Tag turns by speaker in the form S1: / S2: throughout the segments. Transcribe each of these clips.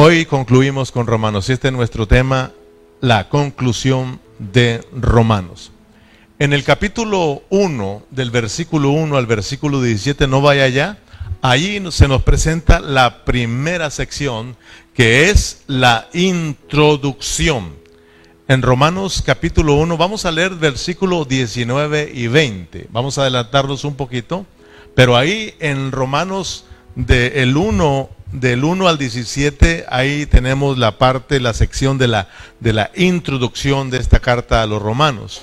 S1: Hoy concluimos con Romanos. Este es nuestro tema, la conclusión de Romanos. En el capítulo 1, del versículo 1 al versículo 17, no vaya allá, ahí se nos presenta la primera sección, que es la introducción. En Romanos capítulo 1, vamos a leer versículo 19 y 20. Vamos a adelantarnos un poquito, pero ahí en Romanos del 1 del 1 al 17, ahí tenemos la parte, la sección de la, de la introducción de esta carta a los romanos.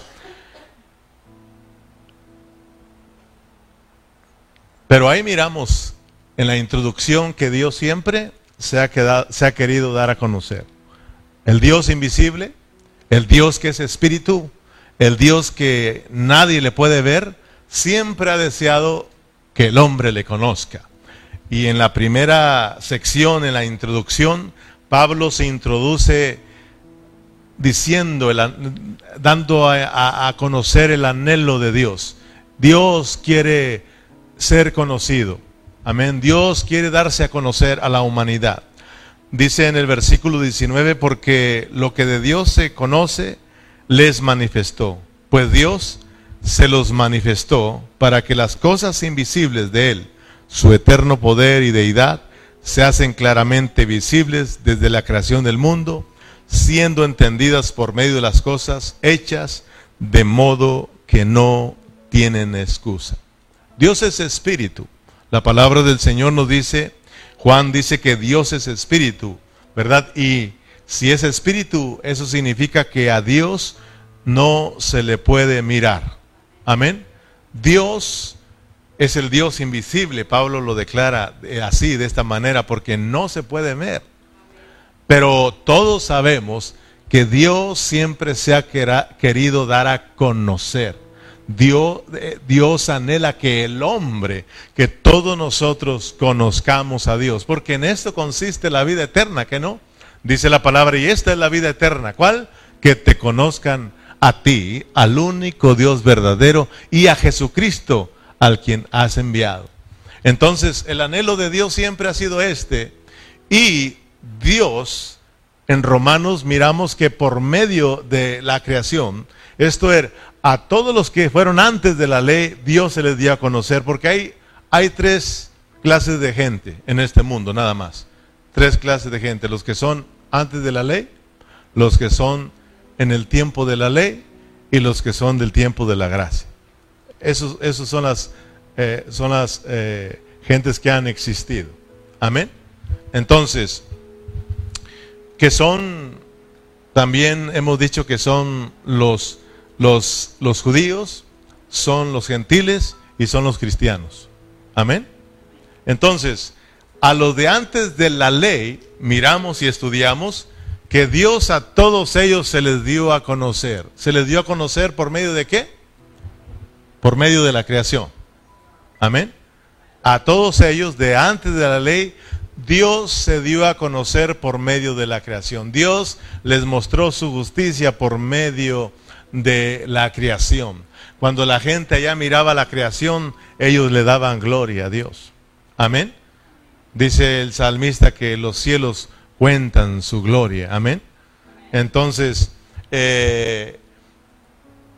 S1: Pero ahí miramos en la introducción que Dios siempre se ha, quedado, se ha querido dar a conocer. El Dios invisible, el Dios que es espíritu, el Dios que nadie le puede ver, siempre ha deseado que el hombre le conozca. Y en la primera sección, en la introducción, Pablo se introduce diciendo, dando a, conocer el anhelo de Dios. Dios quiere ser conocido. Amén. Dios quiere darse a conocer a la humanidad. Dice en el versículo 19, porque lo que de Dios se conoce, les manifestó. Pues Dios se los manifestó para que las cosas invisibles de Él, su eterno poder y deidad se hacen claramente visibles desde la creación del mundo, siendo entendidas por medio de las cosas hechas, de modo que no tienen excusa. Dios es espíritu. La palabra del Señor nos dice, Juan dice que Dios es espíritu, ¿verdad? Y si es espíritu, eso significa que a Dios no se le puede mirar. Amén. Dios es el Dios invisible. Pablo lo declara así, de esta manera, porque no se puede ver. Pero todos sabemos que Dios siempre se ha querido dar a conocer. Dios, eh, Dios anhela que el hombre, que todos nosotros conozcamos a Dios, porque en esto consiste la vida eterna, que no? Dice la palabra, y esta es la vida eterna. ¿Cuál? Que te conozcan a ti, al único Dios verdadero, y a Jesucristo, al quien has enviado. Entonces, el anhelo de Dios siempre ha sido este. Y Dios, en Romanos miramos que por medio de la creación, esto es, a todos los que fueron antes de la ley, Dios se les dio a conocer, porque hay, hay tres clases de gente en este mundo, nada más. Tres clases de gente, los que son antes de la ley, los que son en el tiempo de la ley y los que son del tiempo de la gracia. Esos, esos son las, eh, son las eh, gentes que han existido. Amén. Entonces, que son, también hemos dicho que son los, los, los judíos, son los gentiles y son los cristianos. Amén. Entonces, a los de antes de la ley, miramos y estudiamos que Dios a todos ellos se les dio a conocer. ¿Se les dio a conocer por medio de qué? Por medio de la creación. Amén. A todos ellos, de antes de la ley, Dios se dio a conocer por medio de la creación. Dios les mostró su justicia por medio de la creación. Cuando la gente allá miraba la creación, ellos le daban gloria a Dios. Amén. Dice el salmista que los cielos cuentan su gloria. Amén. Entonces, eh,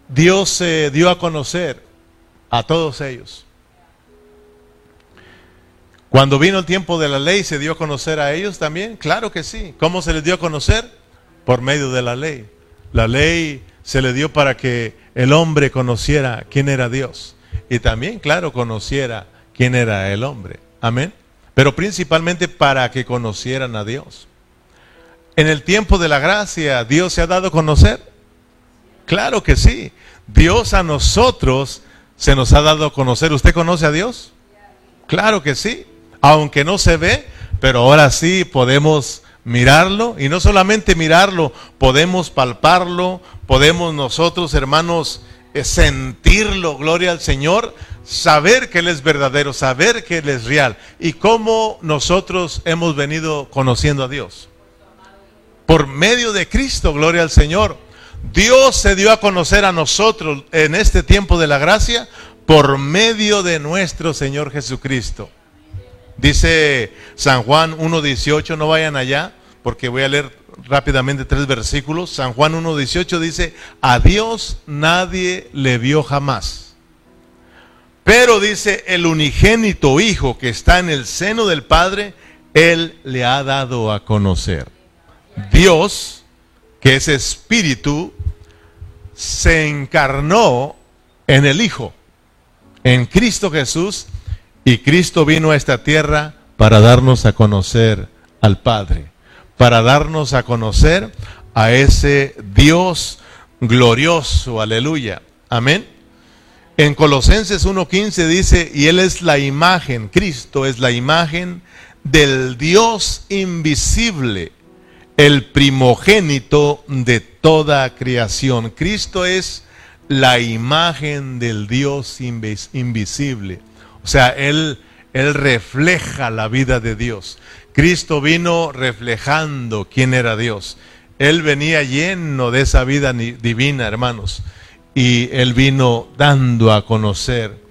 S1: Dios se dio a conocer a todos ellos. Cuando vino el tiempo de la ley, ¿se dio a conocer a ellos también? Claro que sí. ¿Cómo se les dio a conocer? Por medio de la ley. La ley se le dio para que el hombre conociera quién era Dios. Y también, claro, conociera quién era el hombre. Amén. Pero principalmente para que conocieran a Dios. En el tiempo de la gracia, ¿Dios se ha dado a conocer? Claro que sí. Dios a nosotros se nos ha dado a conocer. ¿Usted conoce a Dios? Claro que sí, aunque no se ve, pero ahora sí podemos mirarlo y no solamente mirarlo, podemos palparlo, podemos nosotros, hermanos, eh, sentirlo, gloria al Señor, saber que Él es verdadero, saber que Él es real y cómo nosotros hemos venido conociendo a Dios. Por medio de Cristo, gloria al Señor. Dios se dio a conocer a nosotros en este tiempo de la gracia por medio de nuestro Señor Jesucristo. Dice San Juan 1.18, no vayan allá, porque voy a leer rápidamente tres versículos. San Juan 1.18 dice, a Dios nadie le vio jamás. Pero dice, el unigénito Hijo que está en el seno del Padre, Él le ha dado a conocer. Dios, que es espíritu, se encarnó en el Hijo, en Cristo Jesús, y Cristo vino a esta tierra para darnos a conocer al Padre, para darnos a conocer a ese Dios glorioso, aleluya. Amén. En Colosenses 1.15 dice, y Él es la imagen, Cristo es la imagen del Dios invisible, el primogénito de toda creación. Cristo es la imagen del Dios invisible. O sea, Él, Él refleja la vida de Dios. Cristo vino reflejando quién era Dios. Él venía lleno de esa vida divina, hermanos. Y Él vino dando a conocer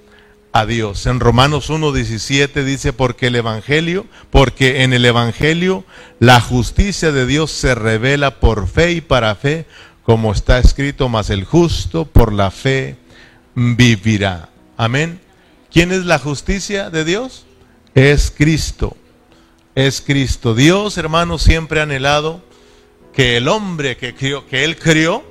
S1: a Dios. En Romanos 1.17 dice, porque el Evangelio, porque en el Evangelio la justicia de Dios se revela por fe y para fe, como está escrito, mas el justo por la fe vivirá. Amén. ¿Quién es la justicia de Dios? Es Cristo. Es Cristo. Dios, hermanos, siempre ha anhelado que el hombre que, crió, que Él crió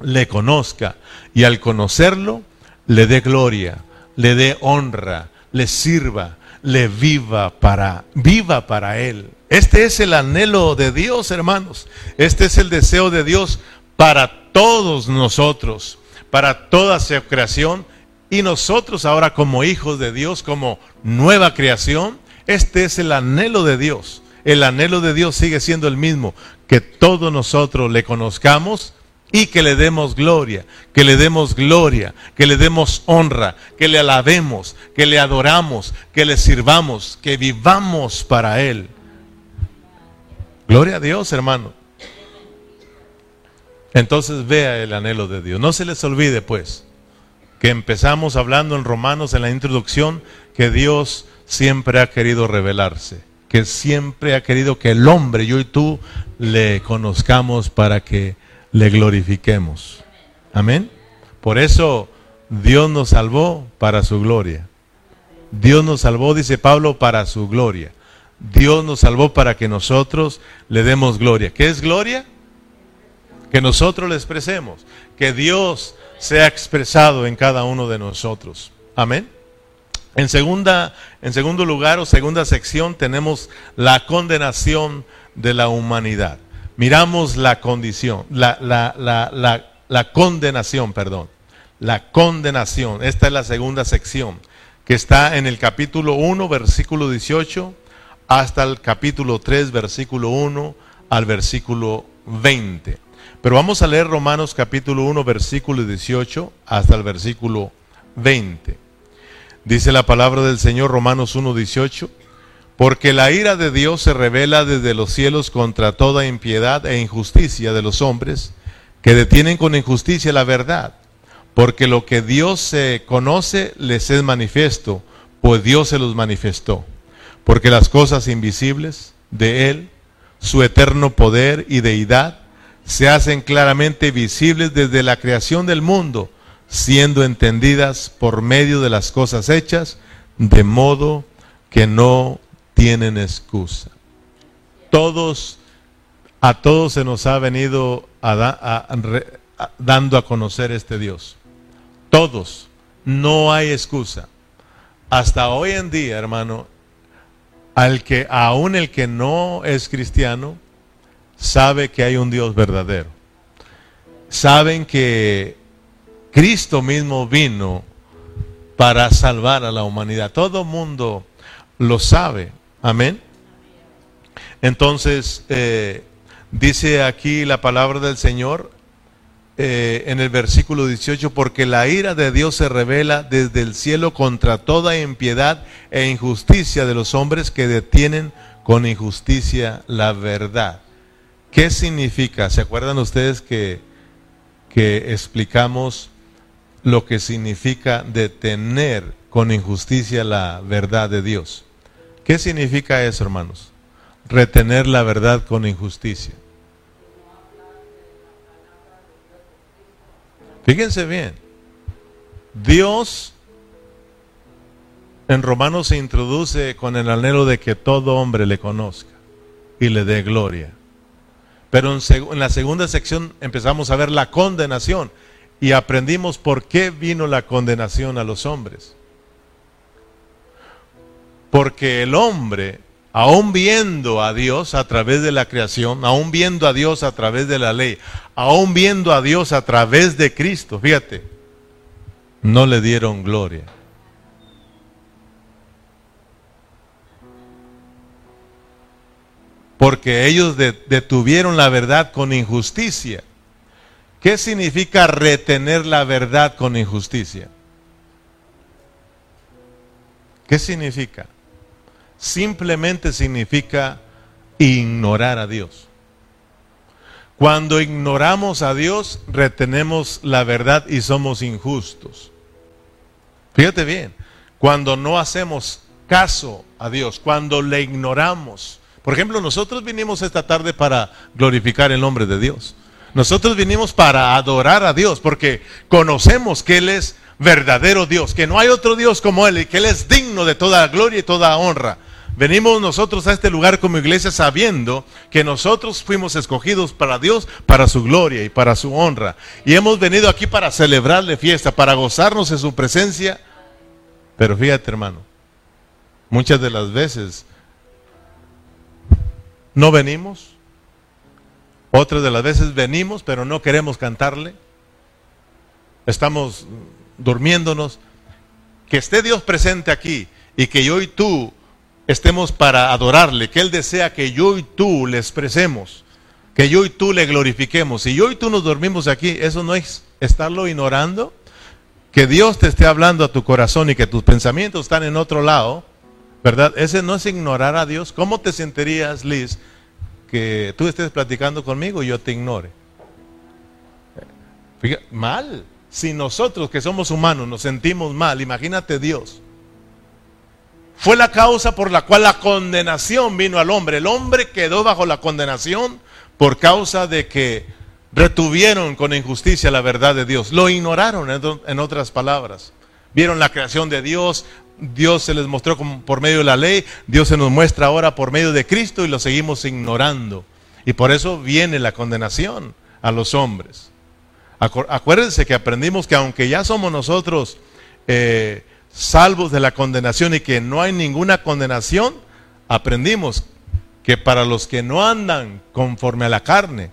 S1: le conozca y al conocerlo le dé gloria le dé honra, le sirva, le viva para, viva para Él. Este es el anhelo de Dios, hermanos. Este es el deseo de Dios para todos nosotros, para toda su creación. Y nosotros ahora como hijos de Dios, como nueva creación, este es el anhelo de Dios. El anhelo de Dios sigue siendo el mismo, que todos nosotros le conozcamos y que le demos gloria, que le demos gloria, que le demos honra, que le alabemos, que le adoramos, que le sirvamos, que vivamos para Él. Gloria a Dios, hermano. Entonces vea el anhelo de Dios. No se les olvide, pues, que empezamos hablando en Romanos en la introducción que Dios siempre ha querido revelarse, que siempre ha querido que el hombre, yo y tú, le conozcamos para que le glorifiquemos. Amén. Por eso Dios nos salvó para su gloria. Dios nos salvó, dice Pablo, para su gloria. Dios nos salvó para que nosotros le demos gloria. ¿Qué es gloria? Que nosotros le expresemos. Que Dios sea expresado en cada uno de nosotros. Amén. En, segunda, en segundo lugar o segunda sección tenemos la condenación de la humanidad miramos la condición, la, la, condenación, perdón. La condenación. Esta es la segunda sección, que está en el capítulo 1, versículo 18, hasta el capítulo 3, versículo 1 al versículo 20. Pero vamos a leer Romanos capítulo 1, versículo 18 hasta el versículo 20. Dice la palabra del Señor Romanos 1, 18. Porque la ira de Dios se revela desde los cielos contra toda impiedad e injusticia de los hombres que detienen con injusticia la verdad. Porque lo que Dios se conoce les es manifiesto, pues Dios se los manifestó. Porque las cosas invisibles de Él, su eterno poder y deidad, se hacen claramente visibles desde la creación del mundo, siendo entendidas por medio de las cosas hechas, de modo que no tienen excusa. Todos, a todos se nos ha venido dando a conocer este Dios. Todos, no hay excusa. Hasta hoy en día, hermano, al que aún el que no es cristiano sabe que hay un Dios verdadero. Saben que Cristo mismo vino para salvar a la humanidad. Todo mundo lo sabe. Amén. Entonces, eh, dice aquí la palabra del Señor eh, en el versículo 18, porque la ira de Dios se revela desde el cielo contra toda impiedad e injusticia de los hombres que detienen con injusticia la verdad. ¿Qué significa? ¿Se acuerdan ustedes que, que explicamos lo que significa detener con injusticia la verdad de Dios? ¿Qué significa eso, hermanos? retener la verdad con injusticia. Fíjense bien, Dios en Romanos se introduce con el anhelo de que todo hombre le conozca y le dé gloria. Pero en, la segunda sección empezamos a ver la condenación y aprendimos por qué vino la condenación a los hombres. Porque el hombre, aún viendo a Dios a través de la creación, aún viendo a Dios a través de la ley, aún viendo a Dios a través de Cristo, fíjate, no le dieron gloria. porque ellos detuvieron la verdad con injusticia. ¿Qué significa retener la verdad con injusticia? ¿Qué significa? Simplemente significa ignorar a Dios. Cuando ignoramos a Dios, retenemos la verdad y somos injustos. Fíjate bien, cuando no hacemos caso a Dios, cuando le ignoramos, por ejemplo, nosotros vinimos esta tarde para glorificar el nombre de Dios. Nosotros vinimos para adorar a Dios porque conocemos que Él es verdadero Dios, que no hay otro Dios como Él y que Él es digno de toda gloria y toda honra. Venimos nosotros a este lugar como iglesia sabiendo que nosotros fuimos escogidos para Dios, para su gloria y para su honra. Y hemos venido aquí para celebrarle fiesta, para gozarnos en su presencia. Pero fíjate hermano, muchas de las veces no venimos. Otras de las veces venimos, pero no queremos cantarle. Estamos durmiéndonos. Que esté Dios presente aquí y que yo y tú estemos para adorarle, que Él desea que yo y tú le expresemos, que yo y tú le glorifiquemos. Si yo y tú nos dormimos aquí, eso no es estarlo ignorando. Que Dios te esté hablando a tu corazón y que tus pensamientos están en otro lado ¿Verdad? Ese no es ignorar a Dios. ¿Cómo te sentirías, Liz, que tú estés platicando conmigo y yo te ignore? mal. Si nosotros que somos humanos nos sentimos mal, imagínate Dios. Fue la causa por la cual la condenación vino al hombre. El hombre quedó bajo la condenación por causa de que retuvieron con injusticia la verdad de Dios. Lo ignoraron, en otras palabras. Vieron la creación de Dios, Dios se les mostró por medio de la ley, Dios se nos muestra ahora por medio de Cristo y lo seguimos ignorando. Y por eso viene la condenación a los hombres. Acuérdense que aprendimos que aunque ya somos nosotros eh, salvos de la condenación y que no hay ninguna condenación, aprendimos que para los que no andan conforme a la carne,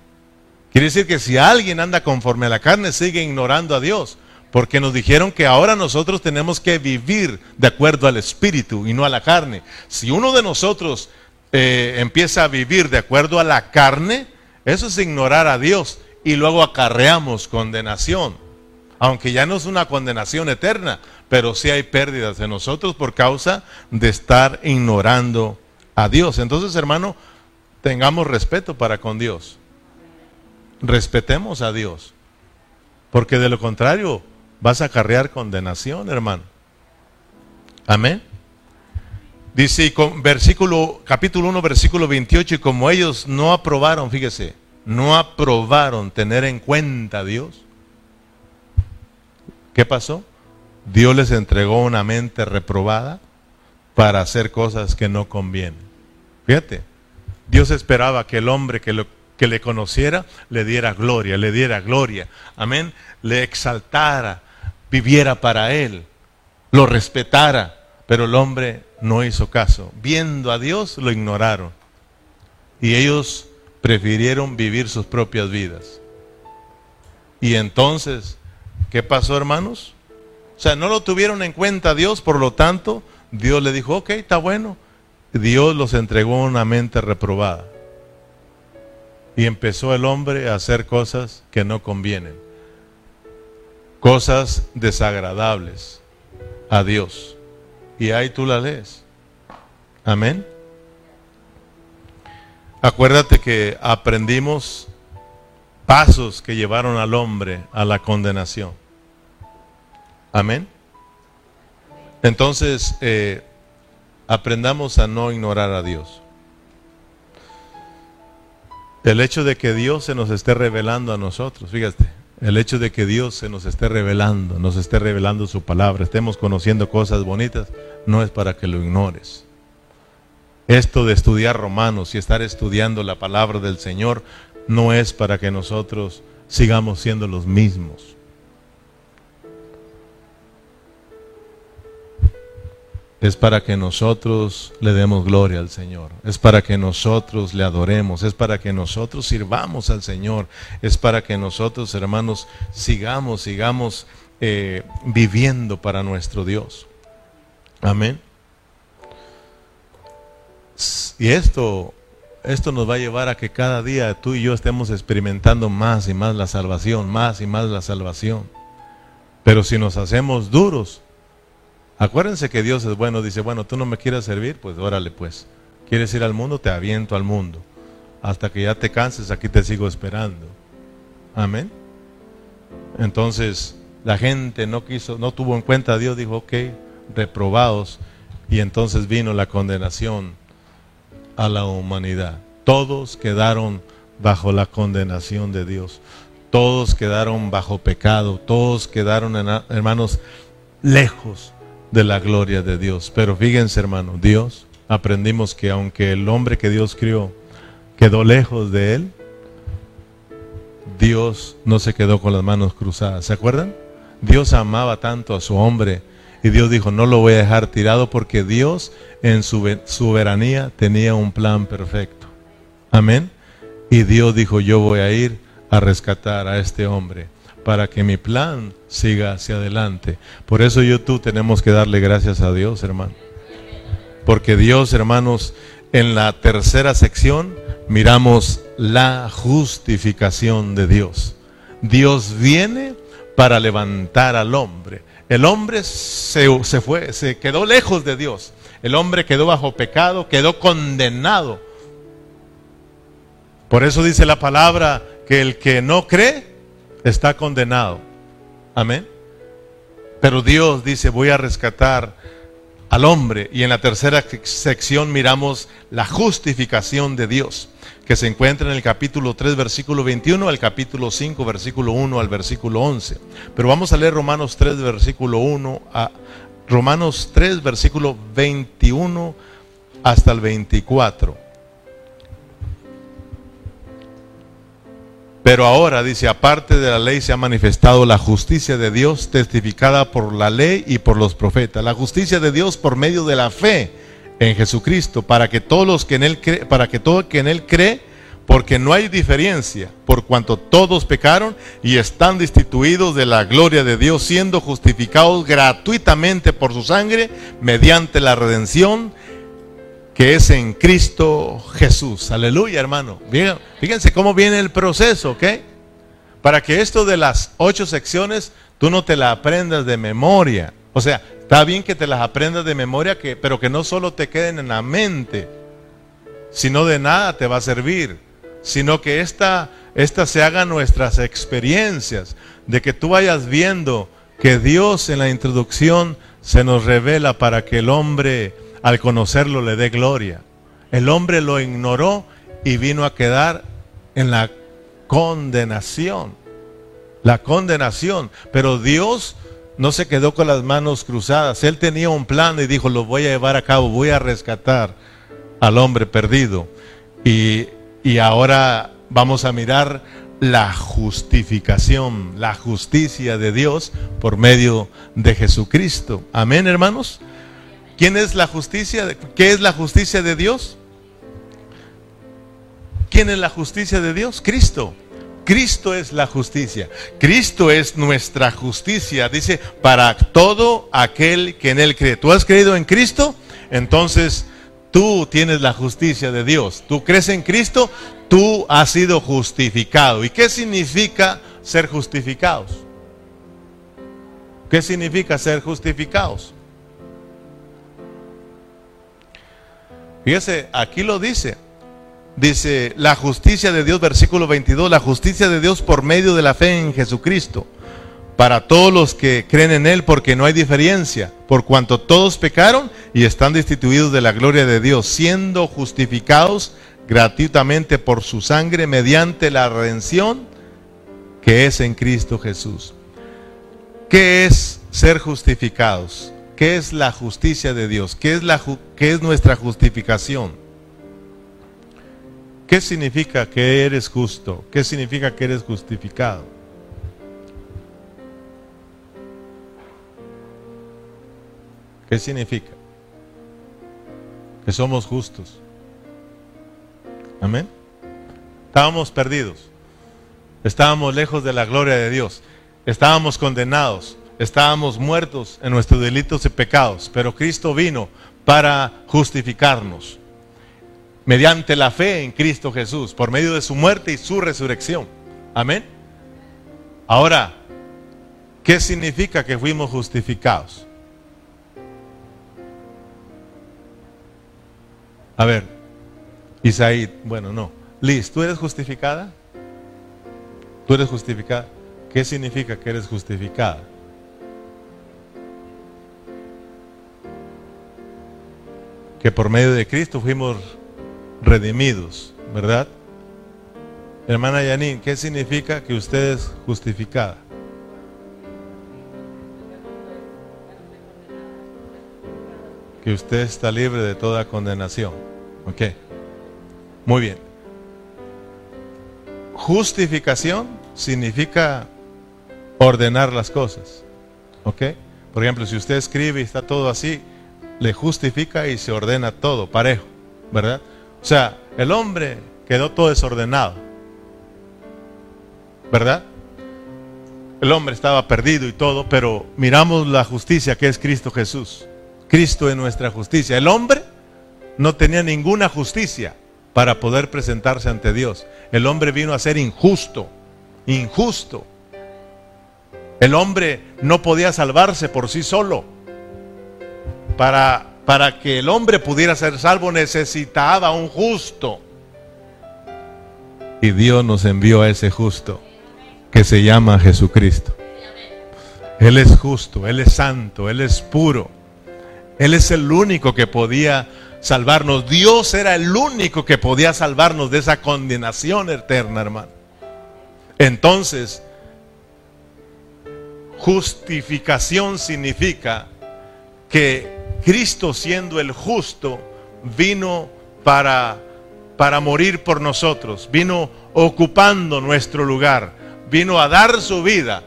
S1: quiere decir que si alguien anda conforme a la carne, sigue ignorando a Dios. Porque nos dijeron que ahora nosotros tenemos que vivir de acuerdo al espíritu y no a la carne. Si uno de nosotros eh, empieza a vivir de acuerdo a la carne, eso es ignorar a Dios y luego acarreamos condenación. Aunque ya no es una condenación eterna, pero sí hay pérdidas en nosotros por causa de estar ignorando a Dios. Entonces, hermano, tengamos respeto para con Dios. Respetemos a Dios. Porque de lo contrario, vas a acarrear condenación, hermano. Amén. Dice versículo, capítulo 1, versículo 28, y como ellos no aprobaron, fíjese, no aprobaron tener en cuenta a Dios, ¿qué pasó? Dios les entregó una mente reprobada para hacer cosas que no convienen. Fíjate, Dios esperaba que el hombre que, lo, que le conociera le diera gloria, le diera gloria, amén, le exaltara, viviera para él, lo respetara, pero el hombre no hizo caso. Viendo a Dios, lo ignoraron. Y ellos prefirieron vivir sus propias vidas. Y entonces, ¿qué pasó, hermanos? O sea, no lo tuvieron en cuenta Dios, por lo tanto, Dios le dijo, ok, está bueno. Dios los entregó una mente reprobada. Y empezó el hombre a hacer cosas que no convienen cosas desagradables a Dios. Y ahí tú la lees. Amén. Acuérdate que aprendimos pasos que llevaron al hombre a la condenación. Amén. Entonces, eh, aprendamos a no ignorar a Dios. El hecho de que Dios se nos esté revelando a nosotros, fíjate, el hecho de que Dios se nos esté revelando, nos esté revelando su palabra, estemos conociendo cosas bonitas, no es para que lo ignores. Esto de estudiar romanos y estar estudiando la palabra del Señor no es para que nosotros sigamos siendo los mismos. Es para que nosotros le demos gloria al Señor, es para que nosotros le adoremos, es para que nosotros sirvamos al Señor, es para que nosotros, hermanos, sigamos, sigamos eh, viviendo para nuestro Dios. Amén. Y esto, esto nos va a llevar a que cada día tú y yo estemos experimentando más y más la salvación, más y más la salvación. Pero si nos hacemos duros, Acuérdense que Dios es bueno, dice, bueno, tú no me quieres servir, pues órale pues. ¿Quieres ir al mundo? Te aviento al mundo. Hasta que ya te canses, aquí te sigo esperando. Amén. Entonces, la gente no quiso, no tuvo en cuenta a Dios, dijo, ok, reprobados. Y entonces vino la condenación a la humanidad. Todos quedaron bajo la condenación de Dios. Todos quedaron bajo pecado. Todos quedaron, hermanos, lejos de la gloria de Dios. Pero fíjense, hermano, Dios, aprendimos que aunque el hombre que Dios crió quedó lejos de él, Dios no se quedó con las manos cruzadas. ¿Se acuerdan? Dios amaba tanto a su hombre y Dios dijo, no lo voy a dejar tirado porque Dios en su soberanía tenía un plan perfecto. Amén. Y Dios dijo, yo voy a ir a rescatar a este hombre para que mi plan siga hacia adelante. Por eso yo tú tenemos que darle gracias a Dios, hermano. Porque Dios, hermanos, en la tercera sección miramos la justificación de Dios. Dios viene para levantar al hombre. El hombre se, se, fue, se quedó lejos de Dios. El hombre quedó bajo pecado, quedó condenado. Por eso dice la palabra que el que no cree está condenado. Amén. Pero Dios dice, voy a rescatar al hombre. Y en la tercera sección miramos la justificación de Dios, que se encuentra en el capítulo 3, versículo 21, al capítulo 5, versículo 1 al versículo 11. Pero vamos a leer Romanos 3, versículo 1 a Romanos 3, versículo 21 hasta el 24. Pero ahora, dice, aparte de la ley se ha manifestado la justicia de Dios testificada por la ley y por los profetas. La justicia de Dios por medio de la fe en Jesucristo, para que todos los que en él cree, para que todo que en él cree, porque no hay diferencia, por cuanto todos pecaron y están destituidos de la gloria de Dios, siendo justificados gratuitamente por su sangre mediante la redención que es en Cristo Jesús. Aleluya, hermano. Fíjense cómo viene el proceso, ¿ok? Para que esto de las ocho secciones tú no te la aprendas de memoria. O sea, está bien que te las aprendas de memoria, que, pero que no solo te queden en la mente, sino de nada te va a servir, sino que esta, esta se hagan nuestras experiencias, de que tú vayas viendo que Dios en la introducción se nos revela para que el hombre al conocerlo le dé gloria. El hombre lo ignoró y vino a quedar en la condenación. La condenación. Pero Dios no se quedó con las manos cruzadas. Él tenía un plan y dijo, lo voy a llevar a cabo, voy a rescatar al hombre perdido. Y, y ahora vamos a mirar la justificación, la justicia de Dios por medio de Jesucristo. Amén, hermanos. ¿Quién es la justicia? ¿Qué es la justicia de Dios? ¿Quién es la justicia de Dios? Cristo. Cristo es la justicia. Cristo es nuestra justicia. Dice, para todo aquel que en Él cree. ¿Tú has creído en Cristo? Entonces tú tienes la justicia de Dios. Tú crees en Cristo, tú has sido justificado. ¿Y qué significa ser justificados? ¿Qué significa ser justificados? Fíjese, aquí lo dice. Dice, la justicia de Dios, versículo 22, la justicia de Dios por medio de la fe en Jesucristo, para todos los que creen en Él, porque no hay diferencia, por cuanto todos pecaron y están destituidos de la gloria de Dios, siendo justificados gratuitamente por su sangre mediante la redención que es en Cristo Jesús. ¿Qué es ser justificados? ¿Qué es la justicia de Dios? ¿Qué es, nuestra justificación? ¿Qué significa que eres justo? ¿Qué significa que eres justificado? ¿Qué significa? Que somos justos. Amén. Estábamos perdidos. Estábamos lejos de la gloria de Dios. Estábamos condenados. Estábamos muertos en nuestros delitos y pecados. Pero Cristo vino para justificarnos. Mediante la fe en Cristo Jesús. Por medio de su muerte y su resurrección. Amén. Ahora, ¿qué significa que fuimos justificados? A ver, Isaí, bueno, no. Liz, ¿tú eres justificada? ¿Tú eres justificada? ¿Qué significa que eres justificada? Que por medio de Cristo fuimos redimidos, ¿verdad? Hermana Yanin, ¿qué significa que usted es justificada? Que usted está libre de toda condenación. ¿Ok? Muy bien. Justificación significa ordenar las cosas. ¿Ok? Por ejemplo, si usted escribe y está todo así, le justifica y se ordena todo, parejo, ¿verdad? O sea, el hombre quedó todo desordenado, ¿verdad? El hombre estaba perdido y todo, pero miramos la justicia que es Cristo Jesús. Cristo es nuestra justicia. El hombre no tenía ninguna justicia para poder presentarse ante Dios. El hombre vino a ser injusto, injusto. El hombre no podía salvarse por sí solo. Para, para que el hombre pudiera ser salvo necesitaba un justo. Y Dios nos envió a ese justo que se llama Jesucristo. Él es justo, Él es santo, Él es puro. Él es el único que podía salvarnos. Dios era el único que podía salvarnos de esa condenación eterna, hermano. Entonces, justificación significa que Cristo siendo el justo vino para para morir por nosotros, vino ocupando nuestro lugar, vino a dar su vida,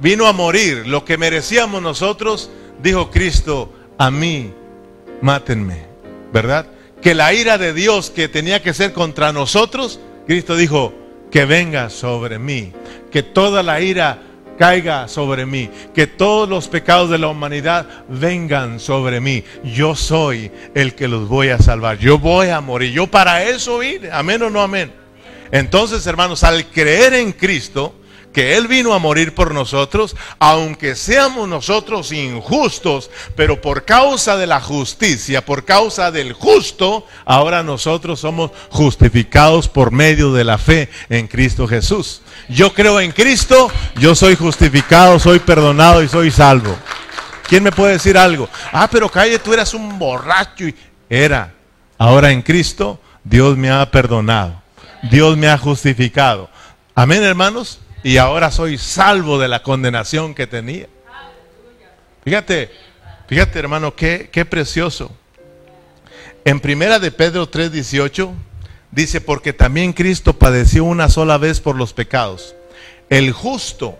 S1: vino a morir lo que merecíamos nosotros, dijo Cristo, a mí mátenme. ¿verdad? Que la ira de Dios que tenía que ser contra nosotros, Cristo dijo, que venga sobre mí, que toda la ira caiga sobre mí, que todos los pecados de la humanidad vengan sobre mí. Yo soy el que los voy a salvar, yo voy a morir, yo para eso vine, amén o no amén. Entonces, hermanos, al creer en Cristo, que Él vino a morir por nosotros, aunque seamos nosotros injustos, pero por causa de la justicia, por causa del justo, ahora nosotros somos justificados por medio de la fe en Cristo Jesús. Yo creo en Cristo, yo soy justificado, soy perdonado y soy salvo. ¿Quién me puede decir algo? Ah, pero calle, tú eras un borracho y era. Ahora en Cristo, Dios me ha perdonado. Dios me ha justificado. Amén, hermanos y ahora soy salvo de la condenación que tenía. Fíjate, fíjate hermano, qué, qué precioso. En primera de Pedro 3:18 dice, porque también Cristo padeció una sola vez por los pecados. El justo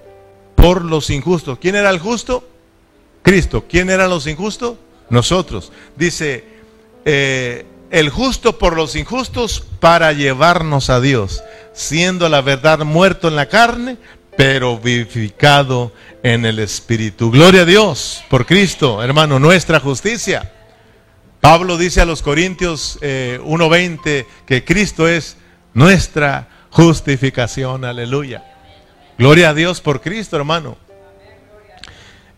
S1: por los injustos. ¿Quién era el justo? Cristo. ¿Quién eran los injustos? Nosotros. Dice, eh, el justo por los injustos para llevarnos a Dios siendo la verdad muerto en la carne, pero vivificado en el Espíritu. Gloria a Dios por Cristo, hermano, nuestra justicia. Pablo dice a los Corintios 1.20 eh, que Cristo es nuestra justificación, aleluya. Gloria a Dios por Cristo, hermano.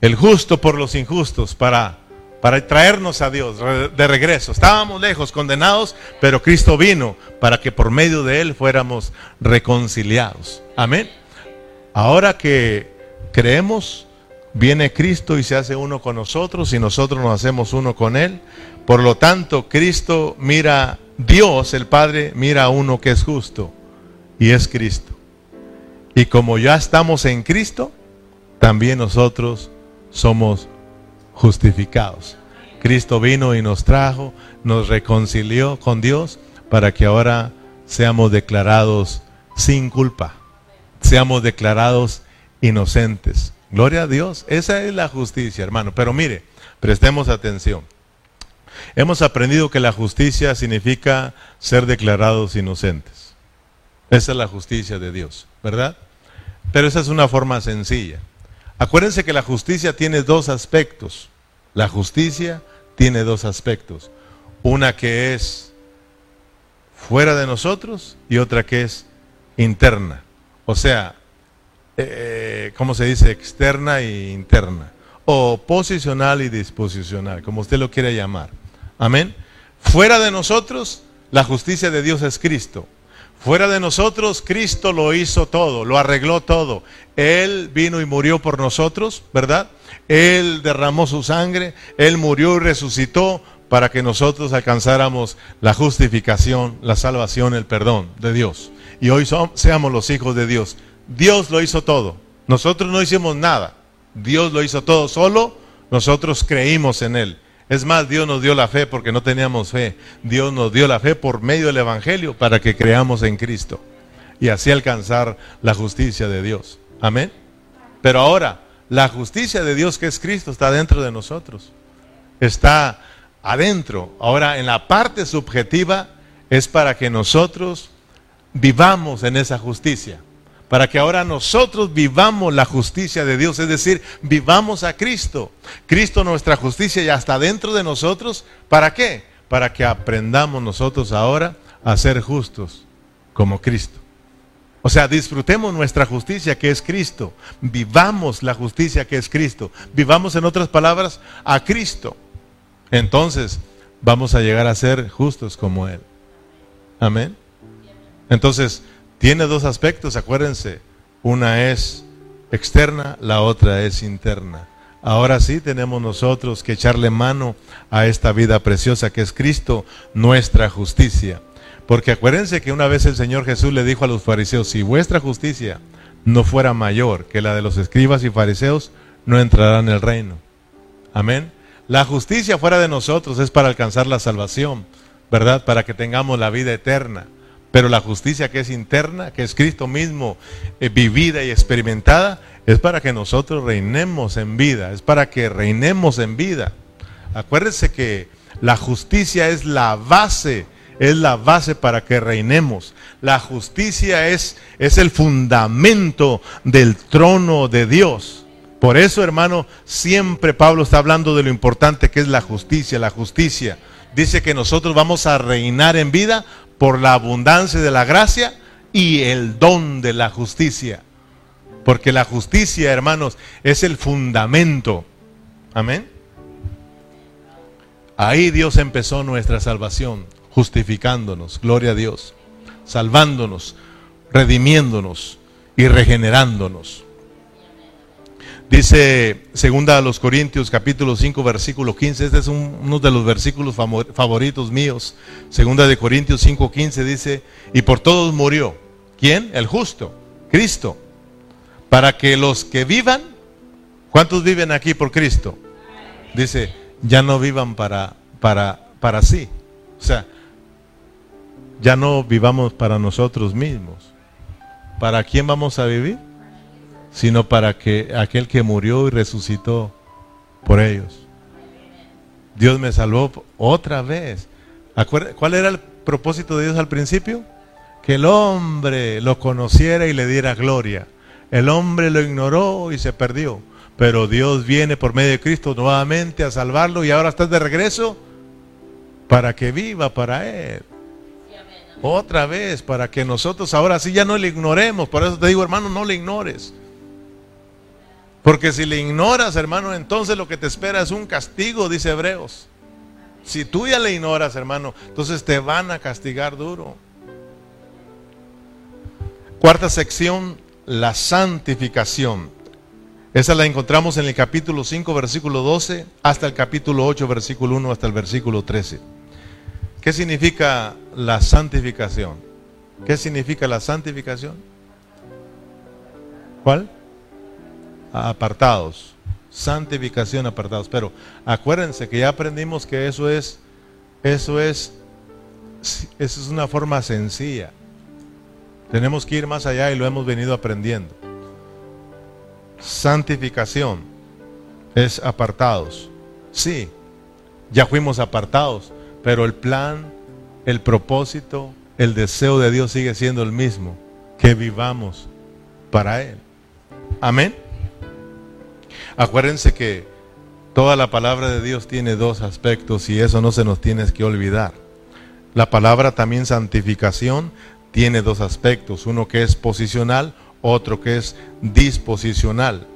S1: El justo por los injustos para para traernos a Dios de regreso. Estábamos lejos, condenados, pero Cristo vino para que por medio de Él fuéramos reconciliados. Amén. Ahora que creemos, viene Cristo y se hace uno con nosotros y nosotros nos hacemos uno con Él. Por lo tanto, Cristo mira, Dios, el Padre, mira a uno que es justo y es Cristo. Y como ya estamos en Cristo, también nosotros somos justificados. Cristo vino y nos trajo, nos reconcilió con Dios para que ahora seamos declarados sin culpa, seamos declarados inocentes. Gloria a Dios, esa es la justicia, hermano. Pero mire, prestemos atención. Hemos aprendido que la justicia significa ser declarados inocentes. Esa es la justicia de Dios, ¿verdad? Pero esa es una forma sencilla. Acuérdense que la justicia tiene dos aspectos. La justicia tiene dos aspectos. Una que es fuera de nosotros y otra que es interna. O sea, eh, ¿cómo se dice? Externa e interna. O posicional y disposicional, como usted lo quiere llamar. Amén. Fuera de nosotros, la justicia de Dios es Cristo. Fuera de nosotros, Cristo lo hizo todo, lo arregló todo. Él vino y murió por nosotros, ¿verdad? Él derramó su sangre, Él murió y resucitó para que nosotros alcanzáramos la justificación, la salvación, el perdón de Dios. Y hoy seamos los hijos de Dios. Dios lo hizo todo. Nosotros no hicimos nada. Dios lo hizo todo solo. Nosotros creímos en Él. Es más, Dios nos dio la fe porque no teníamos fe. Dios nos dio la fe por medio del Evangelio para que creamos en Cristo y así alcanzar la justicia de Dios. Amén. Pero ahora, la justicia de Dios que es Cristo está dentro de nosotros. Está adentro. Ahora, en la parte subjetiva es para que nosotros vivamos en esa justicia para que ahora nosotros vivamos la justicia de Dios, es decir, vivamos a Cristo. Cristo nuestra justicia ya está dentro de nosotros. ¿Para qué? Para que aprendamos nosotros ahora a ser justos como Cristo. O sea, disfrutemos nuestra justicia que es Cristo. Vivamos la justicia que es Cristo. Vivamos en otras palabras a Cristo. Entonces vamos a llegar a ser justos como Él. Amén. Entonces, tiene dos aspectos, acuérdense. Una es externa, la otra es interna. Ahora sí tenemos nosotros que echarle mano a esta vida preciosa que es Cristo, nuestra justicia. Porque acuérdense que una vez el Señor Jesús le dijo a los fariseos, si vuestra justicia no fuera mayor que la de los escribas y fariseos, no entrarán en el reino. Amén. La justicia fuera de nosotros es para alcanzar la salvación, ¿verdad? Para que tengamos la vida eterna. Pero la justicia que es interna, que es Cristo mismo, eh, vivida y experimentada, es para que nosotros reinemos en vida, es para que reinemos en vida. Acuérdense que la justicia es la base, es la base para que reinemos. La justicia es, es el fundamento del trono de Dios. Por eso, hermano, siempre Pablo está hablando de lo importante que es la justicia, la justicia. Dice que nosotros vamos a reinar en vida por la abundancia de la gracia y el don de la justicia. Porque la justicia, hermanos, es el fundamento. Amén. Ahí Dios empezó nuestra salvación, justificándonos, gloria a Dios, salvándonos, redimiéndonos y regenerándonos. Dice segunda a los Corintios capítulo 5 versículo 15, este es uno de los versículos favoritos míos. Segunda de Corintios 5 15 dice, y por todos murió. ¿Quién? El justo, Cristo. Para que los que vivan, ¿cuántos viven aquí por Cristo? Dice, ya no vivan para, para, para sí. O sea, ya no vivamos para nosotros mismos. ¿Para quién vamos a vivir? Sino para que aquel que murió y resucitó por ellos. Dios me salvó otra vez. ¿Cuál era el propósito de Dios al principio? Que el hombre lo conociera y le diera gloria. El hombre lo ignoró y se perdió. Pero Dios viene por medio de Cristo nuevamente a salvarlo y ahora está de regreso para que viva para Él. Otra vez, para que nosotros ahora sí ya no le ignoremos. Por eso te digo, hermano, no le ignores. Porque si le ignoras, hermano, entonces lo que te espera es un castigo, dice Hebreos. Si tú ya le ignoras, hermano, entonces te van a castigar duro. Cuarta sección, la santificación. Esa la encontramos en el capítulo 5, versículo 12, hasta el capítulo 8, versículo 1, hasta el versículo 13. ¿Qué significa la santificación? ¿Qué significa la santificación? ¿Cuál? Apartados. Santificación apartados. Pero acuérdense que ya aprendimos que eso es, eso es, eso es una forma sencilla. Tenemos que ir más allá y lo hemos venido aprendiendo. Santificación es apartados. Sí, ya fuimos apartados, pero el plan, el propósito, el deseo de Dios sigue siendo el mismo, que vivamos para Él. Amén. Acuérdense que toda la palabra de Dios tiene dos aspectos y eso no se nos tiene que olvidar. La palabra también santificación tiene dos aspectos, uno que es posicional, otro que es disposicional.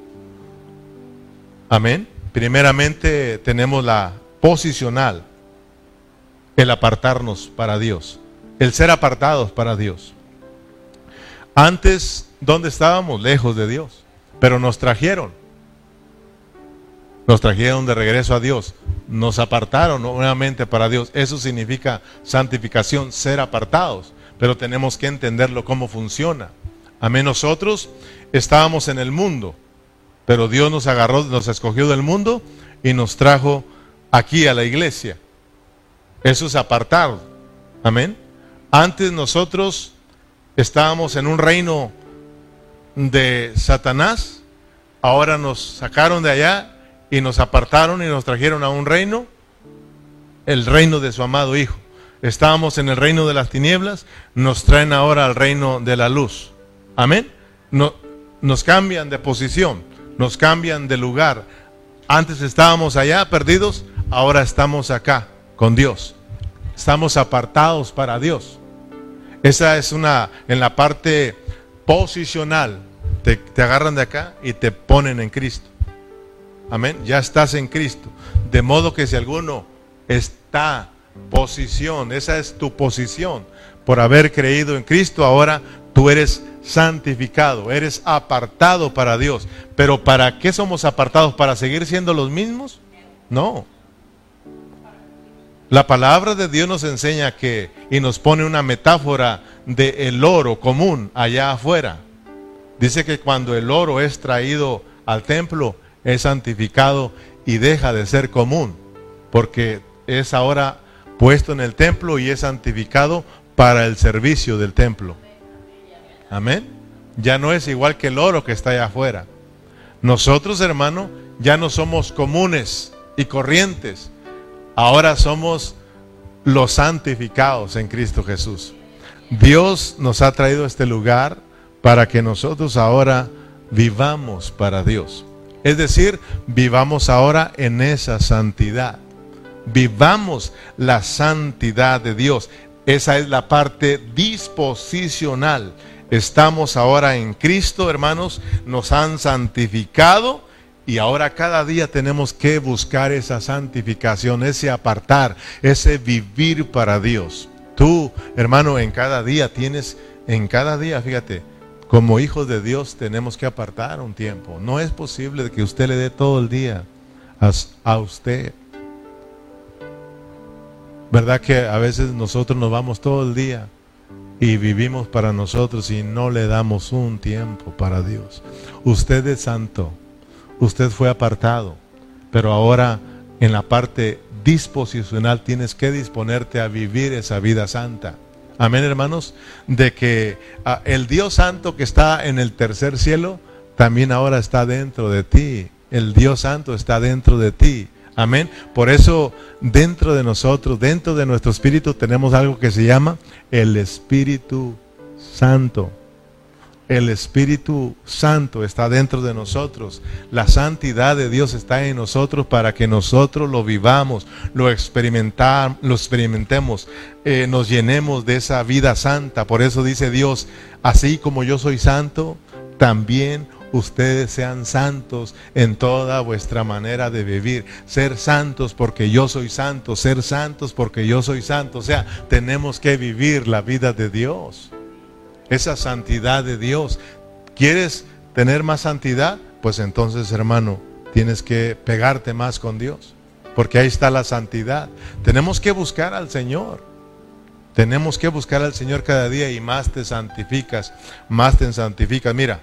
S1: Amén. Primeramente tenemos la posicional, el apartarnos para Dios, el ser apartados para Dios. Antes, ¿dónde estábamos? Lejos de Dios, pero nos trajeron. Nos trajeron de regreso a Dios, nos apartaron nuevamente para Dios. Eso significa santificación, ser apartados, pero tenemos que entenderlo cómo funciona. Amén, nosotros estábamos en el mundo, pero Dios nos agarró, nos escogió del mundo y nos trajo aquí a la iglesia. Eso es apartado. Amén. Antes nosotros estábamos en un reino de Satanás, ahora nos sacaron de allá y nos apartaron y nos trajeron a un reino, el reino de su amado Hijo. Estábamos en el reino de las tinieblas, nos traen ahora al reino de la luz. Amén. No, nos cambian de posición, nos cambian de lugar. Antes estábamos allá perdidos, ahora estamos acá con Dios. Estamos apartados para Dios. Esa es una, en la parte posicional, te, te agarran de acá y te ponen en Cristo. Amén. Ya estás en Cristo. De modo que si alguno está posición, esa es tu posición, por haber creído en Cristo, ahora tú eres santificado, eres apartado para Dios. Pero ¿para qué somos apartados? ¿Para seguir siendo los mismos? No. La palabra de Dios nos enseña que, y nos pone una metáfora de el oro común allá afuera. Dice que cuando el oro es traído al templo, es santificado y deja de ser común, porque es ahora puesto en el templo y es santificado para el servicio del templo. Amén. Ya no es igual que el oro que está allá afuera. Nosotros, hermano, ya no somos comunes y corrientes. Ahora somos los santificados en Cristo Jesús. Dios nos ha traído a este lugar para que nosotros ahora vivamos para Dios. Es decir, vivamos ahora en esa santidad. Vivamos la santidad de Dios. Esa es la parte disposicional. Estamos ahora en Cristo, hermanos, nos han santificado y ahora cada día tenemos que buscar esa santificación, ese apartar, ese vivir para Dios. Tú, hermano, en cada día tienes, en cada día, fíjate, como hijos de Dios tenemos que apartar un tiempo. No es posible que usted le dé todo el día a, a usted. ¿Verdad que a veces nosotros nos vamos todo el día? y vivimos para nosotros y no le damos un tiempo para Dios. Usted es santo, usted fue apartado, pero ahora en la parte disposicional tienes que disponerte a vivir esa vida santa. Amén, hermanos, de que ah, el Dios santo que está en el tercer cielo también ahora está dentro de ti. El Dios santo está dentro de ti. Amén. Por eso dentro de nosotros, dentro de nuestro espíritu, tenemos algo que se llama el Espíritu Santo. El Espíritu Santo está dentro de nosotros. La santidad de Dios está en nosotros para que nosotros lo vivamos, lo, lo experimentemos, eh, nos llenemos de esa vida santa. Por eso dice Dios, así como yo soy santo, también ustedes sean santos en toda vuestra manera de vivir. Ser santos porque yo soy santo, ser santos porque yo soy santo. O sea, tenemos que vivir la vida de Dios. Esa santidad de Dios. ¿Quieres tener más santidad? pues entonces, hermano, tienes que pegarte más con Dios, porque ahí está la santidad. Tenemos que buscar al Señor. Tenemos que buscar al Señor cada día y más te santificas, más te santificas. Mira,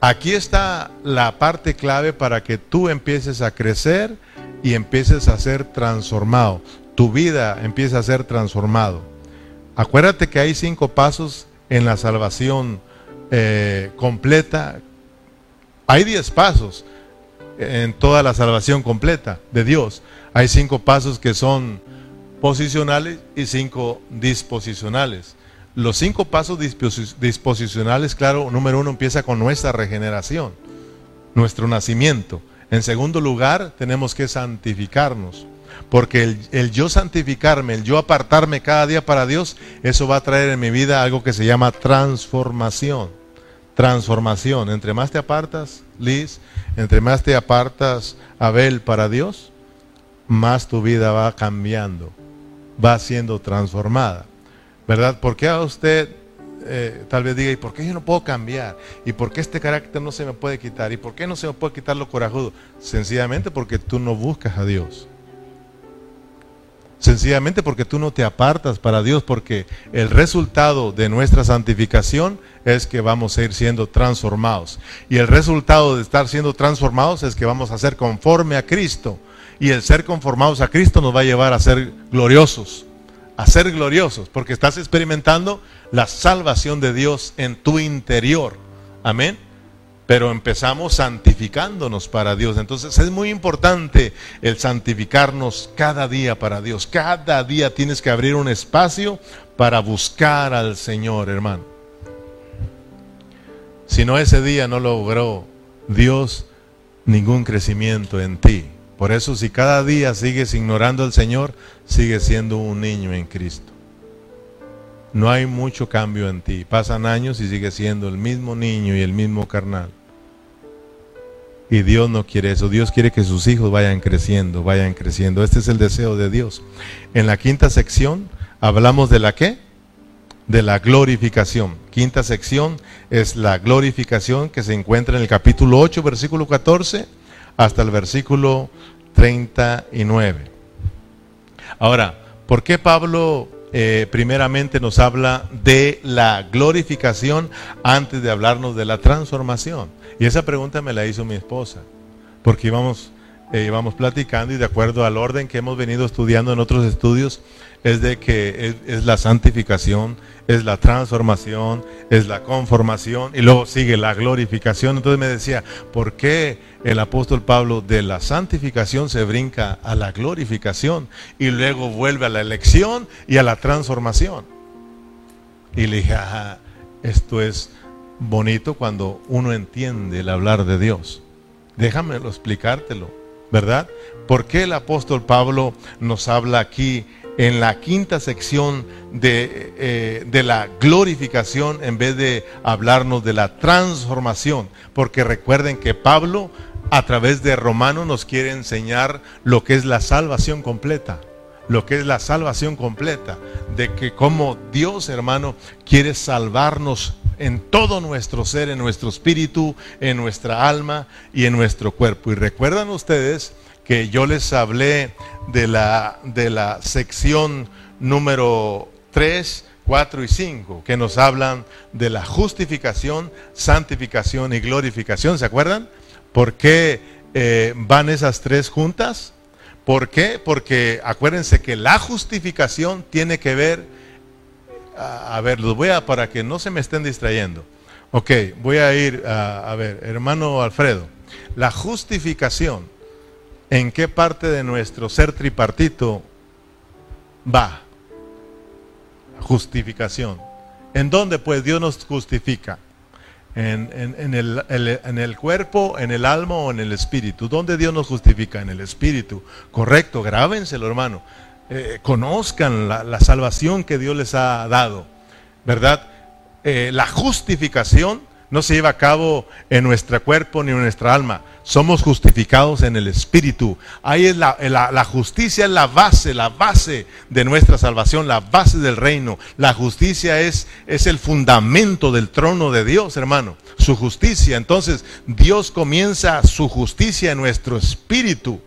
S1: aquí está la parte clave para que tú empieces a crecer y empieces a ser transformado. Tu vida empieza a ser transformado. Acuérdate que hay cinco pasos en la salvación eh, completa. Hay diez pasos en toda la salvación completa de Dios. Hay cinco pasos que son posicionales y cinco disposicionales. Los cinco pasos disposicionales, claro, número uno empieza con nuestra regeneración, nuestro nacimiento. En segundo lugar, tenemos que santificarnos. Porque el, yo santificarme, el yo apartarme cada día para Dios, eso va a traer en mi vida algo que se llama transformación. Transformación. Entre más te apartas, Liz, entre más te apartas, Abel, para Dios, más tu vida va cambiando va siendo transformada. ¿Verdad? ¿Por qué a usted eh, tal vez diga, ¿y por qué yo no puedo cambiar? ¿Y por qué este carácter no se me puede quitar? ¿Y por qué no se me puede quitar lo corajudo? Sencillamente porque tú no buscas a Dios. Sencillamente porque tú no te apartas para Dios, porque el resultado de nuestra santificación es que vamos a ir siendo transformados. Y el resultado de estar siendo transformados es que vamos a ser conforme a Cristo. Y el ser conformados a Cristo nos va a llevar a ser gloriosos, a ser gloriosos, porque estás experimentando la salvación de Dios en tu interior. Amén. Pero empezamos santificándonos para Dios. Entonces es muy importante el santificarnos cada día para Dios. Cada día tienes que abrir un espacio para buscar al Señor, hermano. Si no ese día no logró Dios ningún crecimiento en ti. Por eso si cada día sigues ignorando al Señor, sigues siendo un niño en Cristo. No hay mucho cambio en ti. Pasan años y sigues siendo el mismo niño y el mismo carnal. Y Dios no quiere eso. Dios quiere que sus hijos vayan creciendo, vayan creciendo. Este es el deseo de Dios. En la quinta sección hablamos de la qué? De la glorificación. Quinta sección es la glorificación que se encuentra en el capítulo 8, versículo 14 hasta el versículo 39. Ahora, ¿por qué Pablo eh, primeramente nos habla de la glorificación antes de hablarnos de la transformación? Y esa pregunta me la hizo mi esposa, porque íbamos, eh, íbamos platicando y de acuerdo al orden que hemos venido estudiando en otros estudios, es de que es, la santificación, es la transformación, es la conformación y luego sigue la glorificación. Entonces me decía, ¿por qué el apóstol Pablo de la santificación se brinca a la glorificación y luego vuelve a la elección y a la transformación? Y le dije, esto es bonito cuando uno entiende el hablar de Dios. Déjamelo explicártelo, ¿verdad? ¿Por qué el apóstol Pablo nos habla aquí en la quinta sección de, eh, de, la glorificación en vez de hablarnos de la transformación. Porque recuerden que Pablo a través de Romano nos quiere enseñar lo que es la salvación completa. Lo que es la salvación completa. De que como Dios hermano quiere salvarnos en todo nuestro ser, en nuestro espíritu, en nuestra alma y en nuestro cuerpo. Y recuerdan ustedes que yo les hablé de la, de la sección número 3, 4 y 5, que nos hablan de la justificación, santificación y glorificación. ¿Se acuerdan? ¿Por qué eh, van esas tres juntas? ¿Por qué? Porque acuérdense que la justificación tiene que ver, a, ver, los voy a, para que no se me estén distrayendo. Ok, voy a ir, a, ver, hermano Alfredo, la justificación en qué parte de nuestro ser tripartito va. Justificación. ¿En dónde pues Dios nos justifica? En, el, en, el, cuerpo, en el alma o en el espíritu. ¿Dónde Dios nos justifica? En el espíritu. Correcto, grábenselo hermano. Eh, conozcan la, salvación que Dios les ha dado. ¿Verdad? Eh, la justificación no se lleva a cabo en nuestro cuerpo ni en nuestra alma. Somos justificados en el Espíritu. Ahí es la, la, justicia es la base, la base de nuestra salvación, la base del reino. La justicia es, es el fundamento del trono de Dios, hermano. Su justicia. Entonces Dios comienza su justicia en nuestro espíritu.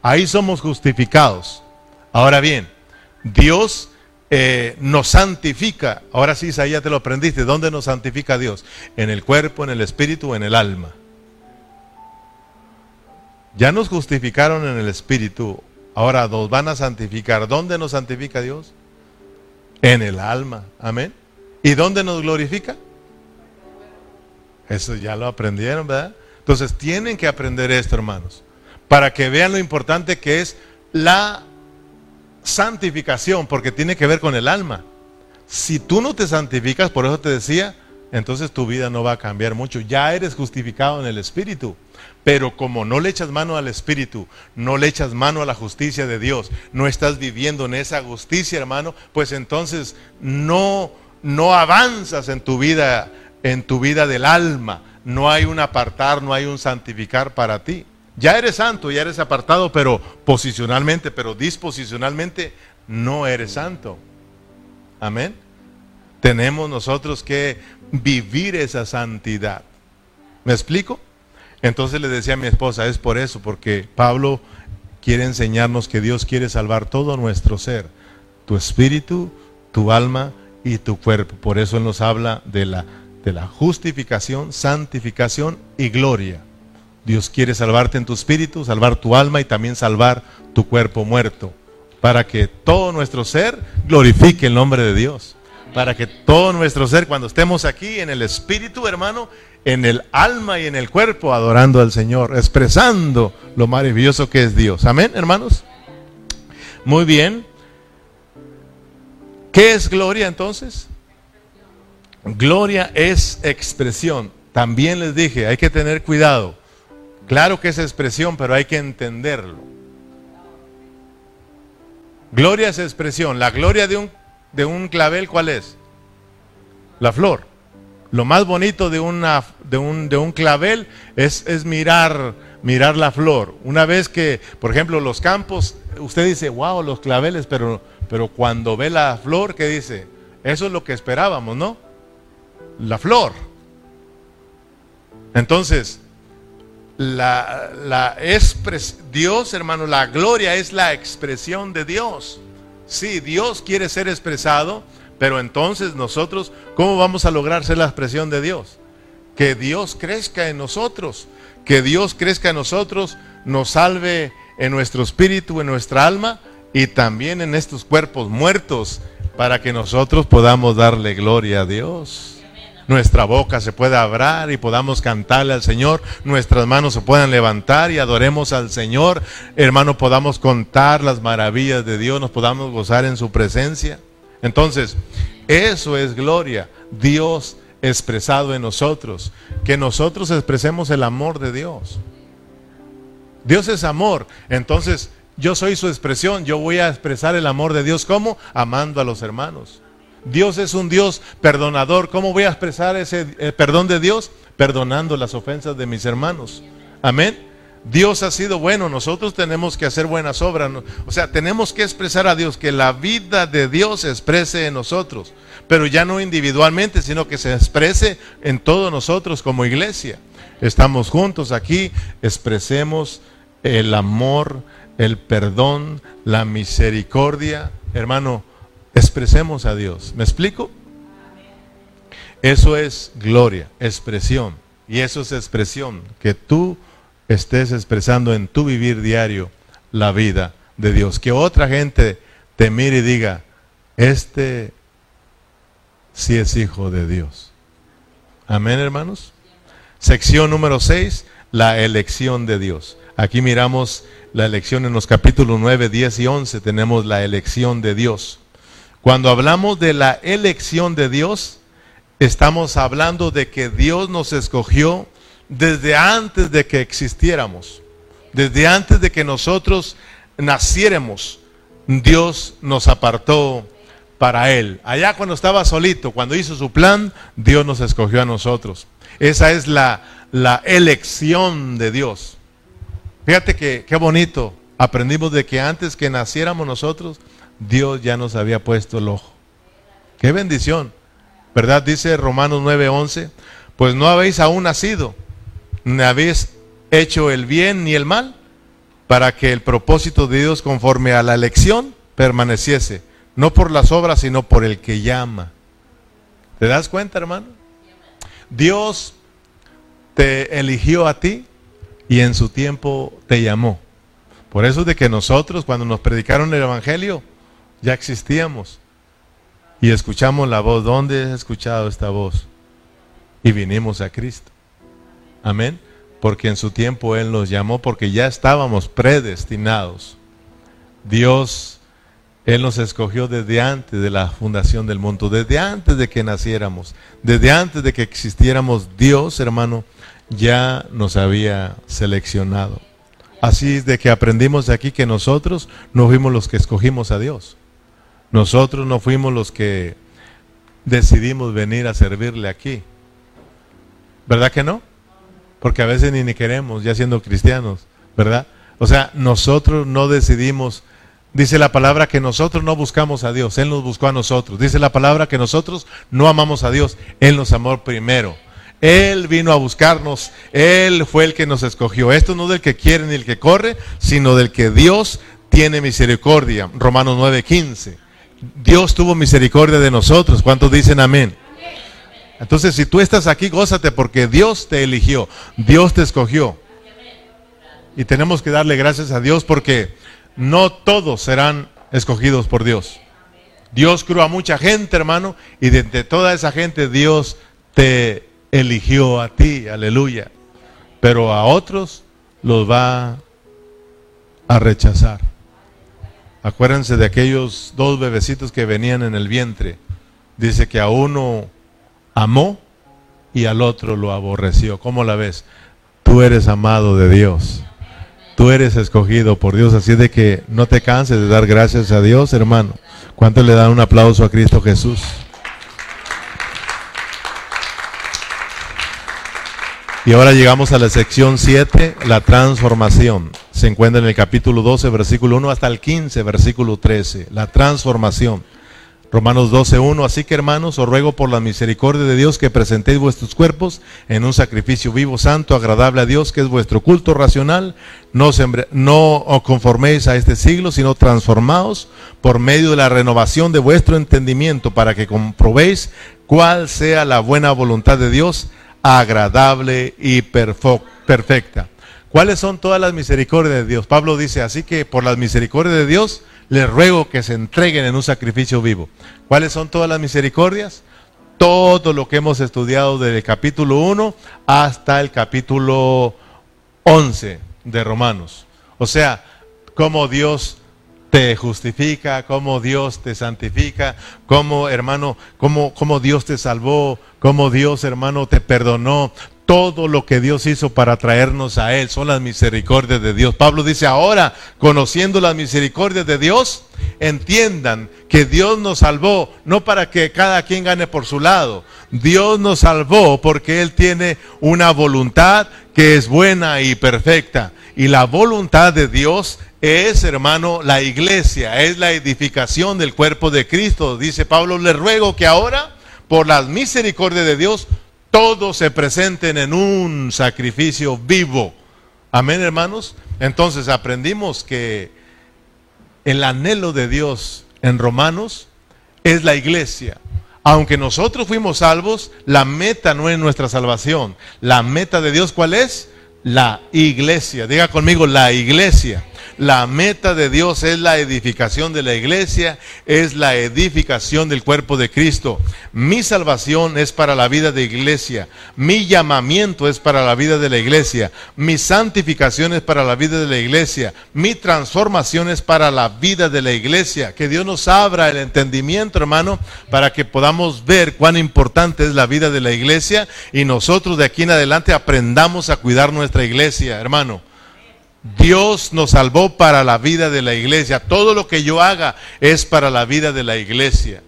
S1: Ahí somos justificados. Ahora bien, Dios eh, nos santifica. Ahora sí, ya te lo aprendiste. ¿Dónde nos santifica Dios? En el cuerpo, en el espíritu, en el alma. Ya nos justificaron en el espíritu. Ahora nos van a santificar. ¿Dónde nos santifica Dios? En el alma. Amén. ¿Y dónde nos glorifica? Eso ya lo aprendieron, ¿verdad? Entonces tienen que aprender esto, hermanos, para que vean lo importante que es la santificación, porque tiene que ver con el alma. Si tú no te santificas, por eso te decía, entonces tu vida no va a cambiar mucho. Ya eres justificado en el Espíritu. Pero como no le echas mano al Espíritu, no le echas mano a la justicia de Dios, no estás viviendo en esa justicia, hermano, pues entonces no, no avanzas en tu vida, en tu vida del alma. No hay un apartar, no hay un santificar para ti. Ya eres santo, ya eres apartado, pero posicionalmente, pero disposicionalmente no eres santo. Amén. Tenemos nosotros que vivir esa santidad. ¿Me explico? Entonces le decía a mi esposa, es por eso, porque Pablo quiere enseñarnos que Dios quiere salvar todo nuestro ser, tu espíritu, tu alma y tu cuerpo. Por eso Él nos habla de la, de la justificación, santificación y gloria. Dios quiere salvarte en tu espíritu, salvar tu alma y también salvar tu cuerpo muerto, para que todo nuestro ser glorifique el nombre de Dios. Para que todo nuestro ser, cuando estemos aquí en el espíritu, hermano, en el alma y en el cuerpo, adorando al Señor, expresando lo maravilloso que es Dios. Amén, hermanos. Muy bien. ¿Qué es gloria entonces? Gloria es expresión. También les dije, hay que tener cuidado Claro que es expresión, pero hay que entenderlo. Gloria es expresión. La gloria de un, de un clavel, ¿cuál es? La flor. Lo más bonito de, una, de, un, de un clavel es, es mirar, mirar la flor. Una vez que, por ejemplo, los campos, usted dice, wow, los claveles, pero, pero cuando ve la flor, ¿qué dice? Eso es lo que esperábamos, ¿no? La flor. Entonces, la, la Dios, hermano, la gloria es la expresión de Dios. Sí, Dios quiere ser expresado, pero entonces nosotros, ¿cómo vamos a lograr ser la expresión de Dios? Que Dios crezca en nosotros, que Dios crezca en nosotros, nos salve en nuestro espíritu, en nuestra alma y también en estos cuerpos muertos, para que nosotros podamos darle gloria a Dios nuestra boca se pueda abrir y podamos cantarle al Señor, nuestras manos se puedan levantar y adoremos al Señor, hermano, podamos contar las maravillas de Dios, nos podamos gozar en su presencia. Entonces, eso es gloria, Dios expresado en nosotros, que nosotros expresemos el amor de Dios. Dios es amor, entonces yo soy su expresión, yo voy a expresar el amor de Dios. Como amando a los hermanos. Dios es un Dios perdonador. ¿Cómo voy a expresar ese eh, perdón de Dios? Perdonando las ofensas de mis hermanos. Amén. Dios ha sido bueno, nosotros tenemos que hacer buenas obras. O sea, tenemos que expresar a Dios, que la vida de Dios se exprese en nosotros, pero ya no individualmente, sino que se exprese en todos nosotros como iglesia. Estamos juntos aquí, expresemos el amor, el perdón, la misericordia. Hermano, Expresemos a Dios. ¿Me explico? Eso es gloria, expresión. Y eso es expresión, que tú estés expresando en tu vivir diario la vida de Dios. Que otra gente te mire y diga, este sí es hijo de Dios. Amén, hermanos. Sección número 6, la elección de Dios. Aquí miramos la elección en los capítulos 9, 10 y 11. Tenemos la elección de Dios. Cuando hablamos de la elección de Dios, estamos hablando de que Dios nos escogió desde antes de que existiéramos, desde antes de que nosotros naciéramos. Dios nos apartó para Él. Allá cuando estaba solito, cuando hizo su plan, Dios nos escogió a nosotros. Esa es la, la elección de Dios. Fíjate que qué bonito. Aprendimos de que antes que naciéramos nosotros, Dios ya nos había puesto el ojo. Qué bendición. ¿Verdad? Dice Romanos 9:11, pues no habéis aún nacido, ni habéis hecho el bien ni el mal, para que el propósito de Dios conforme a la elección permaneciese, no por las obras, sino por el que llama. ¿Te das cuenta, hermano? Dios te eligió a ti y en su tiempo te llamó. Por eso de que nosotros cuando nos predicaron el Evangelio ya existíamos y escuchamos la voz. ¿Dónde has escuchado esta voz? Y vinimos a Cristo. Amén. Porque en su tiempo Él nos llamó porque ya estábamos predestinados. Dios, Él nos escogió desde antes de la fundación del mundo, desde antes de que naciéramos, desde antes de que existiéramos. Dios, hermano, ya nos había seleccionado. Así es de que aprendimos aquí que nosotros no fuimos los que escogimos a Dios. Nosotros no fuimos los que decidimos venir a servirle aquí. ¿Verdad que no? Porque a veces ni, queremos, ya siendo cristianos, ¿verdad? O sea, nosotros no decidimos, dice la palabra que nosotros no buscamos a Dios, Él nos buscó a nosotros. Dice la palabra que nosotros no amamos a Dios, Él nos amó primero. Él vino a buscarnos, Él fue el que nos escogió. Esto no del que quiere ni el que corre, sino del que Dios tiene misericordia. Romanos 9:15. Dios tuvo misericordia de nosotros. ¿Cuántos dicen amén? Entonces, si tú estás aquí, gózate porque Dios te eligió, Dios te escogió. Y tenemos que darle gracias a Dios porque no todos serán escogidos por Dios. Dios creó a mucha gente, hermano, y de, toda esa gente Dios te eligió a ti, aleluya. Pero a otros los va a rechazar. Acuérdense de aquellos dos bebecitos que venían en el vientre. Dice que a uno amó y al otro lo aborreció. ¿Cómo la ves? Tú eres amado de Dios. Tú eres escogido por Dios. Así de que no te canses de dar gracias a Dios, hermano. ¿Cuánto le dan un aplauso a Cristo Jesús? Y ahora llegamos a la sección 7, la transformación. Se encuentra en el capítulo 12, versículo 1 hasta el 15, versículo 13. La transformación. Romanos 12, 1. Así que hermanos, os ruego por la misericordia de Dios que presentéis vuestros cuerpos en un sacrificio vivo, santo, agradable a Dios, que es vuestro culto racional. No, no os conforméis a este siglo, sino transformaos por medio de la renovación de vuestro entendimiento para que comprobéis cuál sea la buena voluntad de Dios agradable y perfecta. ¿Cuáles son todas las misericordias de Dios? Pablo dice, así que por las misericordias de Dios les ruego que se entreguen en un sacrificio vivo. ¿Cuáles son todas las misericordias? Todo lo que hemos estudiado desde el capítulo 1 hasta el capítulo 11 de Romanos. O sea, cómo Dios te justifica, cómo Dios te santifica, cómo hermano, cómo, cómo Dios te salvó, cómo Dios hermano te perdonó. Todo lo que Dios hizo para traernos a Él son las misericordias de Dios. Pablo dice, ahora, conociendo las misericordias de Dios, entiendan que Dios nos salvó, no para que cada quien gane por su lado. Dios nos salvó porque Él tiene una voluntad que es buena y perfecta. Y la voluntad de Dios es, hermano, la iglesia, es la edificación del cuerpo de Cristo. Dice Pablo, le ruego que ahora, por las misericordias de Dios, todos se presenten en un sacrificio vivo. Amén, hermanos. Entonces aprendimos que el anhelo de Dios en Romanos es la iglesia. Aunque nosotros fuimos salvos, la meta no es nuestra salvación. La meta de Dios, ¿cuál es? La iglesia. Diga conmigo, la iglesia. La meta de Dios es la edificación de la iglesia, es la edificación del cuerpo de Cristo. Mi salvación es para la vida de iglesia. Mi llamamiento es para la vida de la iglesia. Mi santificación es para la vida de la iglesia. Mi transformación es para la vida de la iglesia. Que Dios nos abra el entendimiento, hermano, para que podamos ver cuán importante es la vida de la iglesia y nosotros de aquí en adelante aprendamos a cuidar nuestra iglesia, hermano. Dios nos salvó para la vida de la iglesia. Todo lo que yo haga es para la vida de la iglesia.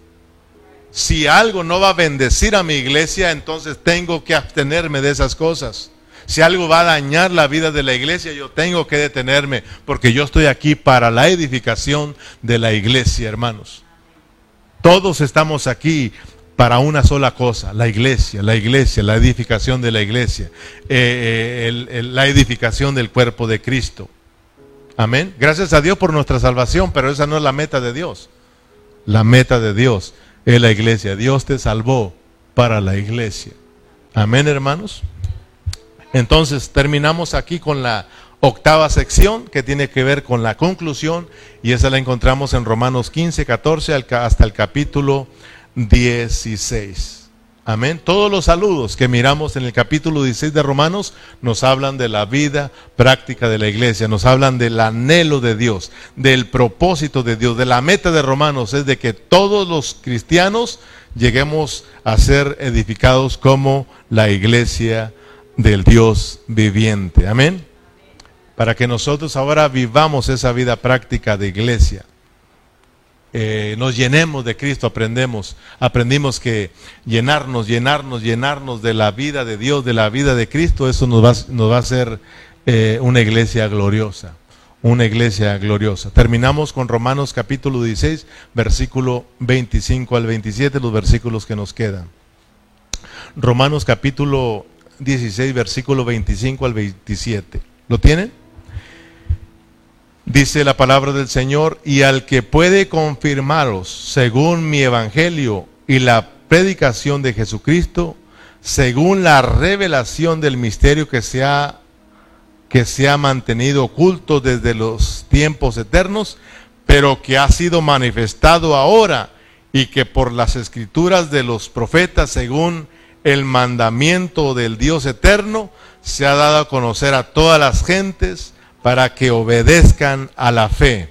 S1: Si algo no va a bendecir a mi iglesia, entonces tengo que abstenerme de esas cosas. Si algo va a dañar la vida de la iglesia, yo tengo que detenerme, porque yo estoy aquí para la edificación de la iglesia, hermanos. Todos estamos aquí para una sola cosa, la iglesia, la iglesia, la edificación de la iglesia, eh, eh, la edificación del cuerpo de Cristo. Amén. Gracias a Dios por nuestra salvación, pero esa no es la meta de Dios. La meta de Dios es la iglesia. Dios te salvó para la iglesia. Amén, hermanos. Entonces terminamos aquí con la octava sección que tiene que ver con la conclusión y esa la encontramos en Romanos 15, 14 hasta el capítulo 16. Amén. Todos los saludos que miramos en el capítulo 16 de Romanos nos hablan de la vida práctica de la iglesia, nos hablan del anhelo de Dios, del propósito de Dios, de la meta de Romanos es de que todos los cristianos lleguemos a ser edificados como la iglesia del Dios viviente. Amén. Para que nosotros ahora vivamos esa vida práctica de iglesia. Eh, nos llenemos de Cristo, aprendemos, aprendimos que llenarnos, llenarnos, llenarnos de la vida de Dios, de la vida de Cristo, eso nos va, nos va a hacer eh, una iglesia gloriosa, una iglesia gloriosa. Terminamos con Romanos capítulo 16, versículo 25 al 27, los versículos que nos quedan. Romanos capítulo 16, versículo 25 al 27. ¿Lo tienen? Dice la palabra del Señor, y al que puede confirmaros según mi evangelio y la predicación de Jesucristo, según la revelación del misterio que se ha, que se ha mantenido oculto desde los tiempos eternos, pero que ha sido manifestado ahora y que por las escrituras de los profetas, según el mandamiento del Dios eterno, se ha dado a conocer a todas las gentes, para que obedezcan a la fe.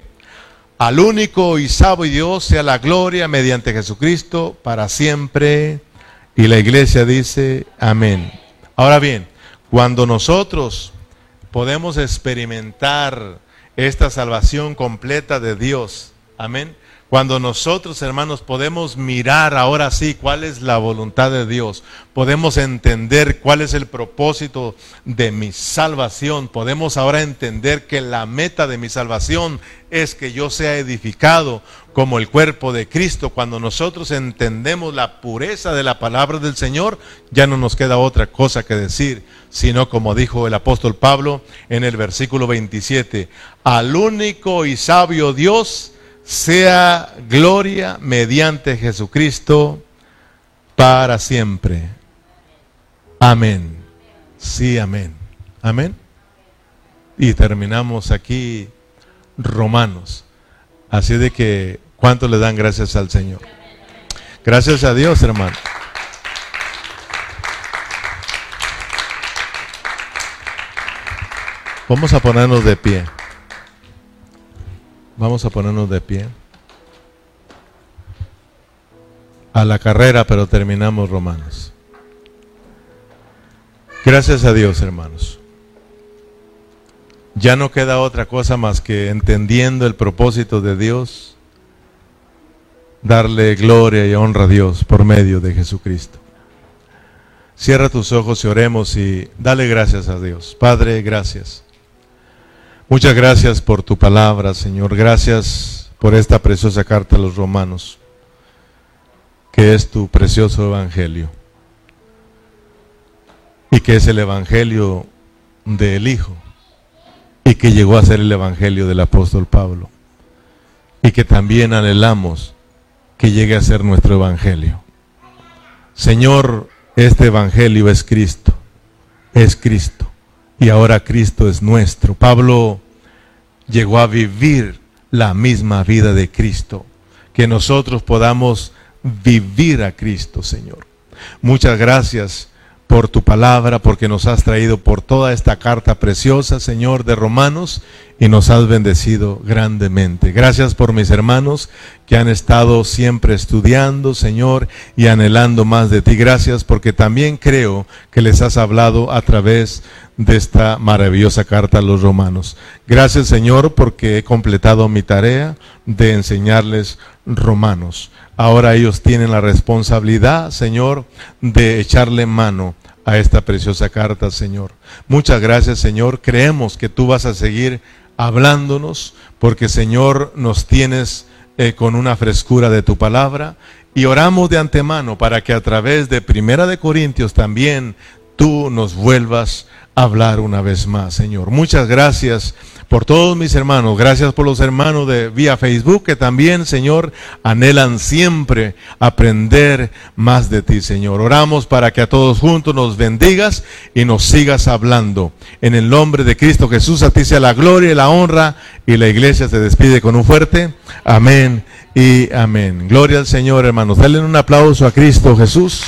S1: Al único y sabio Dios sea la gloria mediante Jesucristo para siempre. Y la iglesia dice, amén. Ahora bien, cuando nosotros podemos experimentar esta salvación completa de Dios, amén, cuando nosotros, hermanos, podemos mirar ahora sí cuál es la voluntad de Dios, podemos entender cuál es el propósito de mi salvación, podemos ahora entender que la meta de mi salvación es que yo sea edificado como el cuerpo de Cristo. Cuando nosotros entendemos la pureza de la palabra del Señor, ya no nos queda otra cosa que decir, sino como dijo el apóstol Pablo en el versículo 27, al único y sabio Dios, sea gloria mediante Jesucristo para siempre. Amén. Sí, amén. Amén. Y terminamos aquí Romanos. Así de que, ¿cuánto le dan gracias al Señor? Gracias a Dios, hermano. Vamos a ponernos de pie. Vamos a ponernos de pie. A la carrera, pero terminamos Romanos. Gracias a Dios, hermanos. Ya no queda otra cosa más que entendiendo el propósito de Dios, darle gloria y honra a Dios por medio de Jesucristo. Cierra tus ojos y oremos y dale gracias a Dios. Padre, gracias. Muchas gracias por tu palabra, Señor. Gracias por esta preciosa carta a los romanos, que es tu precioso evangelio. Y que es el evangelio del Hijo. Y que llegó a ser el evangelio del apóstol Pablo. Y que también anhelamos que llegue a ser nuestro evangelio. Señor, este evangelio es Cristo. Es Cristo y ahora Cristo es nuestro. Pablo llegó a vivir la misma vida de Cristo, que nosotros podamos vivir a Cristo, Señor. Muchas gracias por tu palabra, porque nos has traído por toda esta carta preciosa, Señor, de Romanos, y nos has bendecido grandemente. Gracias por mis hermanos que han estado siempre estudiando, Señor, y anhelando más de ti. Gracias porque también creo que les has hablado a través de esta maravillosa carta a los romanos. Gracias, Señor, porque he completado mi tarea de enseñarles romanos. Ahora ellos tienen la responsabilidad, Señor, de echarle mano a esta preciosa carta, Señor. Muchas gracias, Señor. Creemos que tú vas a seguir hablándonos, porque, Señor, nos tienes eh, con una frescura de tu palabra. Y oramos de antemano para que a través de Primera de Corintios también tú nos vuelvas hablar una vez más, Señor. Muchas gracias por todos mis hermanos. Gracias por los hermanos de vía Facebook que también, Señor, anhelan siempre aprender más de ti, Señor. Oramos para que a todos juntos nos bendigas y nos sigas hablando. En el nombre de Cristo Jesús, a ti sea la gloria y la honra. Y la iglesia se despide con un fuerte amén y amén. Gloria al Señor, hermanos. Denle un aplauso a Cristo Jesús.